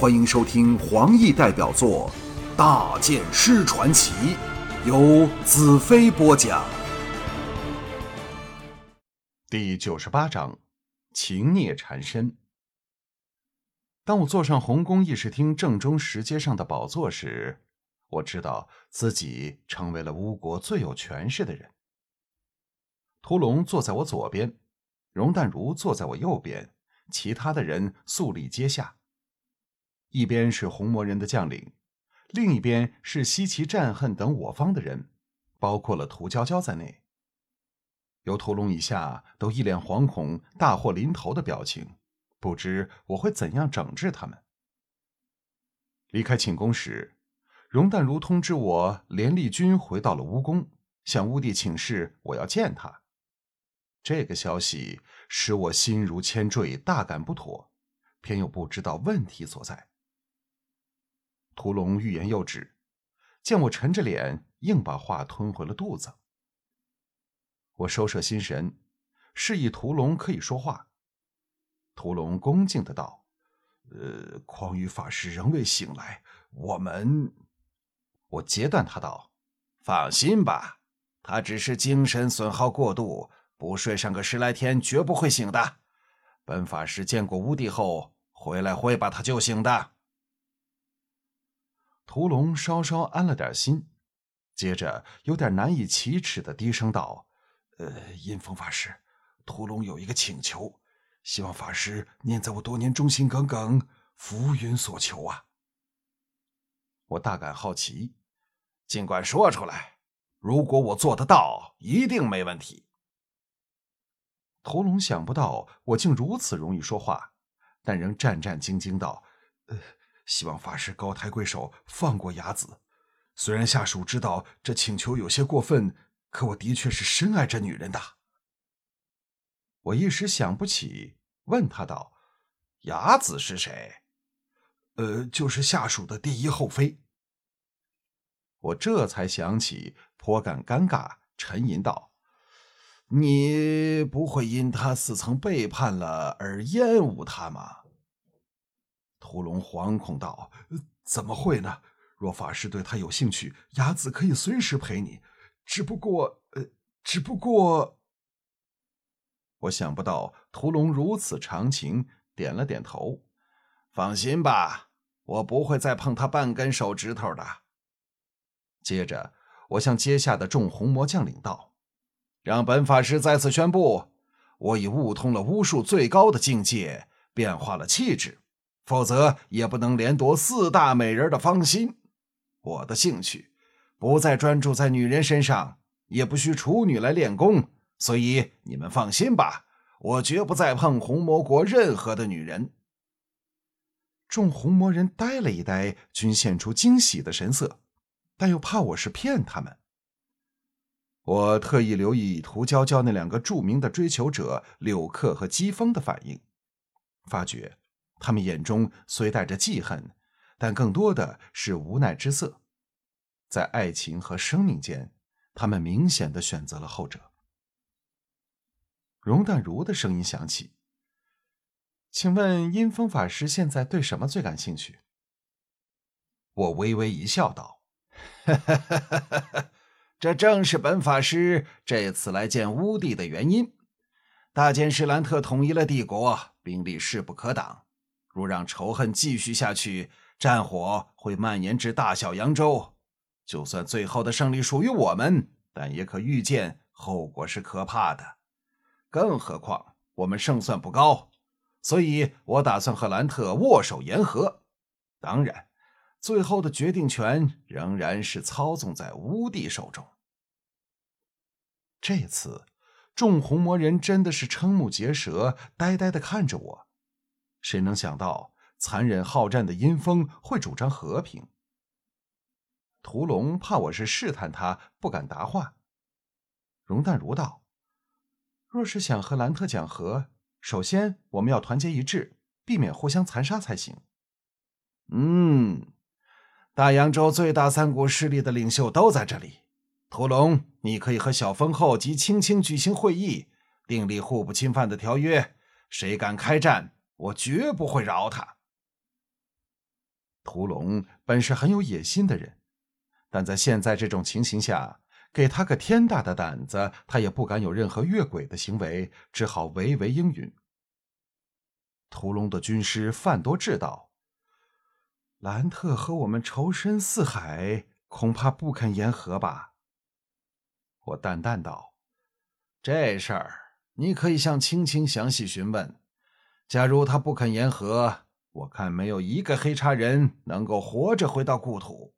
欢迎收听黄奕代表作《大剑师传奇》，由子飞播讲。第九十八章：情孽缠身。当我坐上红宫议事厅正中石阶上的宝座时，我知道自己成为了巫国最有权势的人。屠龙坐在我左边，容淡如坐在我右边，其他的人肃立阶下。一边是红魔人的将领，另一边是西岐战恨等我方的人，包括了涂娇娇在内。由屠龙以下都一脸惶恐、大祸临头的表情，不知我会怎样整治他们。离开寝宫时，容淡如通知我，连丽君回到了乌宫，向乌帝请示我要见他。这个消息使我心如铅坠，大感不妥，偏又不知道问题所在。屠龙欲言又止，见我沉着脸，硬把话吞回了肚子。我收摄心神，示意屠龙可以说话。屠龙恭敬的道：“呃，匡宇法师仍未醒来，我们……”我截断他道：“放心吧，他只是精神损耗过度，不睡上个十来天，绝不会醒的。本法师见过乌帝后，回来会把他救醒的。”屠龙稍稍安了点心，接着有点难以启齿的低声道：“呃，阴风法师，屠龙有一个请求，希望法师念在我多年忠心耿耿，浮云所求啊。”我大感好奇，尽管说出来，如果我做得到，一定没问题。屠龙想不到我竟如此容易说话，但仍战战兢兢道：“呃。”希望法师高抬贵手，放过雅子。虽然下属知道这请求有些过分，可我的确是深爱这女人的。我一时想不起，问他道：“雅子是谁？”“呃，就是下属的第一后妃。”我这才想起，颇感尴尬，沉吟道：“你不会因她似曾背叛了而厌恶她吗？”屠龙惶恐道：“怎么会呢？若法师对他有兴趣，雅子可以随时陪你。只不过，呃，只不过……我想不到屠龙如此长情，点了点头。放心吧，我不会再碰他半根手指头的。”接着，我向阶下的众红魔将领道：“让本法师再次宣布，我已悟通了巫术最高的境界，变化了气质。”否则也不能连夺四大美人的芳心。我的兴趣不再专注在女人身上，也不需处女来练功，所以你们放心吧，我绝不再碰红魔国任何的女人。众红魔人呆了一呆，均现出惊喜的神色，但又怕我是骗他们。我特意留意涂娇娇那两个著名的追求者柳克和姬风的反应，发觉。他们眼中虽带着记恨，但更多的是无奈之色。在爱情和生命间，他们明显的选择了后者。容淡如的声音响起：“请问阴风法师现在对什么最感兴趣？”我微微一笑，道：“ 这正是本法师这次来见乌帝的原因。大剑士兰特统一了帝国，兵力势不可挡。”若让仇恨继续下去，战火会蔓延至大小扬州。就算最后的胜利属于我们，但也可预见后果是可怕的。更何况我们胜算不高，所以我打算和兰特握手言和。当然，最后的决定权仍然是操纵在乌帝手中。这次，众红魔人真的是瞠目结舌，呆呆的看着我。谁能想到残忍好战的阴风会主张和平？屠龙怕我是试探他，不敢答话。容淡如道：“若是想和兰特讲和，首先我们要团结一致，避免互相残杀才行。”嗯，大洋洲最大三股势力的领袖都在这里。屠龙，你可以和小封后及青青举行会议，订立互不侵犯的条约。谁敢开战？我绝不会饶他。屠龙本是很有野心的人，但在现在这种情形下，给他个天大的胆子，他也不敢有任何越轨的行为，只好唯唯应允。屠龙的军师范多智道：“兰特和我们仇深似海，恐怕不肯言和吧？”我淡淡道：“这事儿你可以向青青详细询问。假如他不肯言和，我看没有一个黑叉人能够活着回到故土。”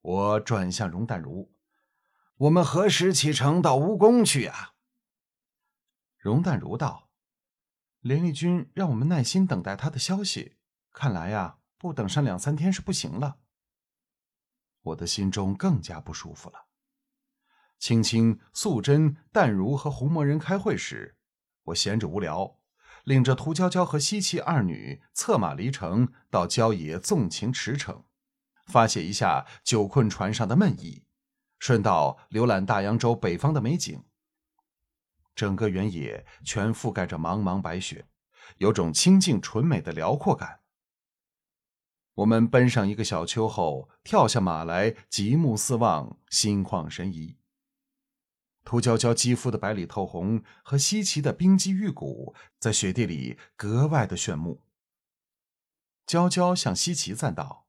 我转向容淡如：“我们何时启程到乌宫去呀？”容淡如道。连立军让我们耐心等待他的消息，看来呀，不等上两三天是不行了。我的心中更加不舒服了。青青、素贞、淡如和红魔人开会时，我闲着无聊，领着涂娇娇和西岐二女策马离城，到郊野纵情驰骋，发泄一下久困船上的闷意，顺道浏览大洋洲北方的美景。整个原野全覆盖着茫茫白雪，有种清净纯美的辽阔感。我们奔上一个小丘后，跳下马来，极目四望，心旷神怡。涂娇娇肌肤的白里透红和稀奇的冰肌玉骨，在雪地里格外的炫目。娇娇向西岐赞道：“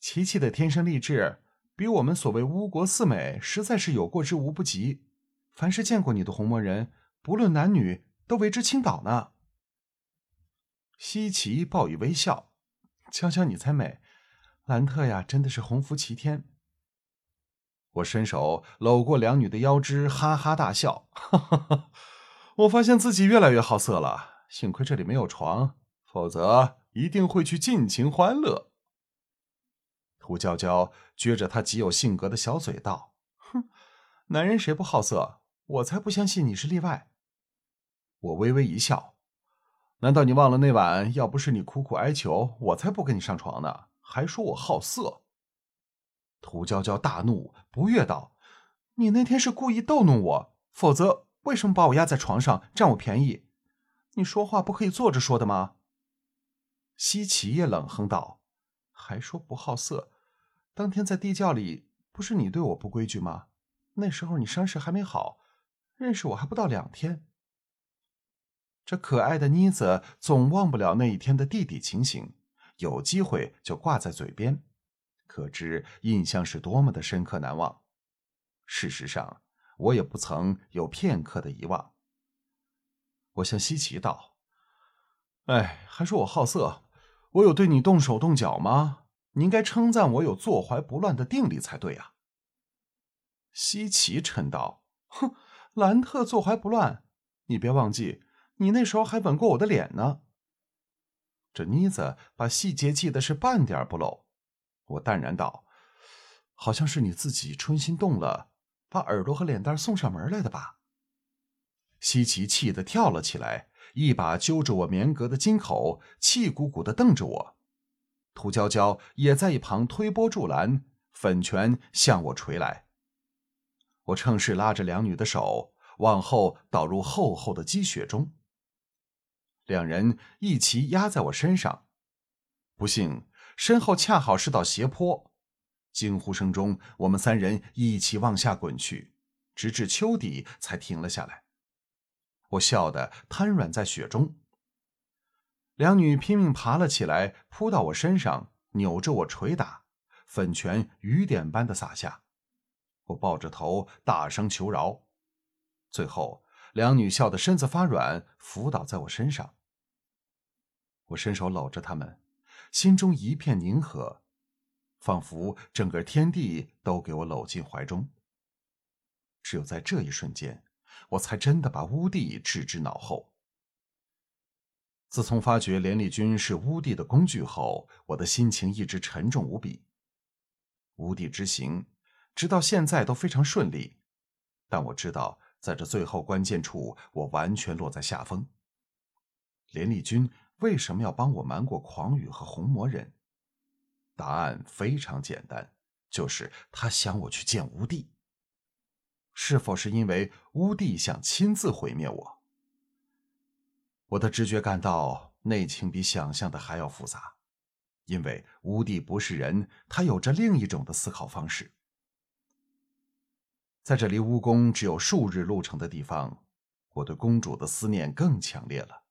琪琪的天生丽质，比我们所谓巫国四美，实在是有过之无不及。”凡是见过你的红魔人，不论男女，都为之倾倒呢。西岐报以微笑：“娇娇你才美，兰特呀，真的是鸿福齐天。”我伸手搂过两女的腰肢，哈哈大笑：“哈哈哈！我发现自己越来越好色了，幸亏这里没有床，否则一定会去尽情欢乐。”涂娇娇撅着她极有性格的小嘴道：“哼，男人谁不好色？”我才不相信你是例外。我微微一笑，难道你忘了那晚？要不是你苦苦哀求，我才不跟你上床呢，还说我好色。涂娇娇大怒，不悦道：“你那天是故意逗弄我，否则为什么把我压在床上占我便宜？你说话不可以坐着说的吗？”西岐也冷哼道：“还说不好色？当天在地窖里，不是你对我不规矩吗？那时候你伤势还没好。”认识我还不到两天，这可爱的妮子总忘不了那一天的弟弟情形，有机会就挂在嘴边，可知印象是多么的深刻难忘。事实上，我也不曾有片刻的遗忘。我向西岐道：“哎，还说我好色，我有对你动手动脚吗？你应该称赞我有坐怀不乱的定力才对啊。”西岐嗔道：“哼。”兰特坐怀不乱，你别忘记，你那时候还吻过我的脸呢。这妮子把细节记得是半点不漏。我淡然道：“好像是你自己春心动了，把耳朵和脸蛋送上门来的吧？”西岐气得跳了起来，一把揪着我棉格的襟口，气鼓鼓的瞪着我。涂娇娇也在一旁推波助澜，粉拳向我捶来。我趁势拉着两女的手往后倒入厚厚的积雪中，两人一齐压在我身上。不幸身后恰好是道斜坡，惊呼声中，我们三人一起往下滚去，直至丘底才停了下来。我笑得瘫软在雪中，两女拼命爬了起来，扑到我身上，扭着我捶打，粉拳雨点般的洒下。我抱着头大声求饶，最后两女笑得身子发软，伏倒在我身上。我伸手搂着她们，心中一片宁和，仿佛整个天地都给我搂进怀中。只有在这一瞬间，我才真的把乌帝置之脑后。自从发觉连立军是乌帝的工具后，我的心情一直沉重无比。乌帝之行。直到现在都非常顺利，但我知道，在这最后关键处，我完全落在下风。连立军为什么要帮我瞒过狂羽和红魔人？答案非常简单，就是他想我去见乌帝。是否是因为乌帝想亲自毁灭我？我的直觉感到内情比想象的还要复杂。因为乌帝不是人，他有着另一种的思考方式。在这离乌宫只有数日路程的地方，我对公主的思念更强烈了。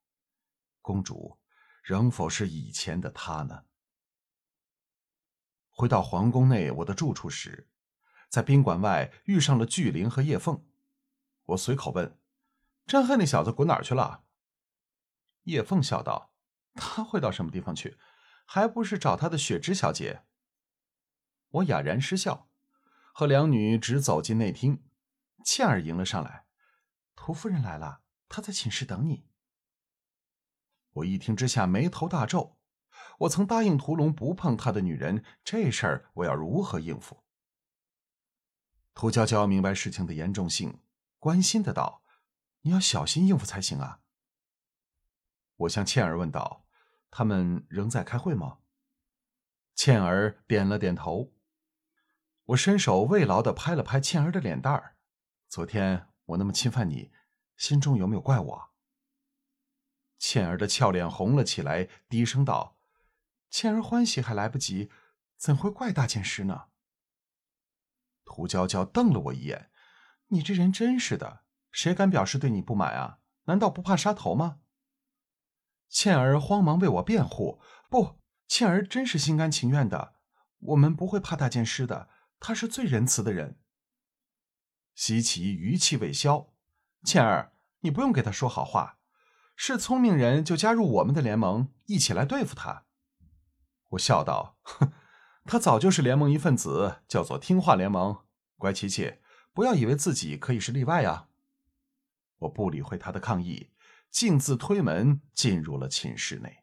公主仍否是以前的她呢？回到皇宫内我的住处时，在宾馆外遇上了巨灵和叶凤。我随口问：“真恨那小子滚哪儿去了？”叶凤笑道：“他会到什么地方去？还不是找他的雪芝小姐。”我哑然失笑。和两女直走进内厅，倩儿迎了上来：“屠夫人来了，她在寝室等你。”我一听之下眉头大皱。我曾答应屠龙不碰他的女人，这事儿我要如何应付？屠娇娇明白事情的严重性，关心的道：“你要小心应付才行啊。”我向倩儿问道：“他们仍在开会吗？”倩儿点了点头。我伸手慰劳的拍了拍倩儿的脸蛋儿：“昨天我那么侵犯你，心中有没有怪我？”倩儿的俏脸红了起来，低声道：“倩儿欢喜还来不及，怎会怪大剑师呢？”涂娇娇瞪了我一眼：“你这人真是的，谁敢表示对你不满啊？难道不怕杀头吗？”倩儿慌忙为我辩护：“不，倩儿真是心甘情愿的，我们不会怕大剑师的。”他是最仁慈的人。西岐余气未消，倩儿，你不用给他说好话，是聪明人就加入我们的联盟，一起来对付他。我笑道：“哼，他早就是联盟一份子，叫做听话联盟。乖琪琪，不要以为自己可以是例外啊。”我不理会他的抗议，径自推门进入了寝室内。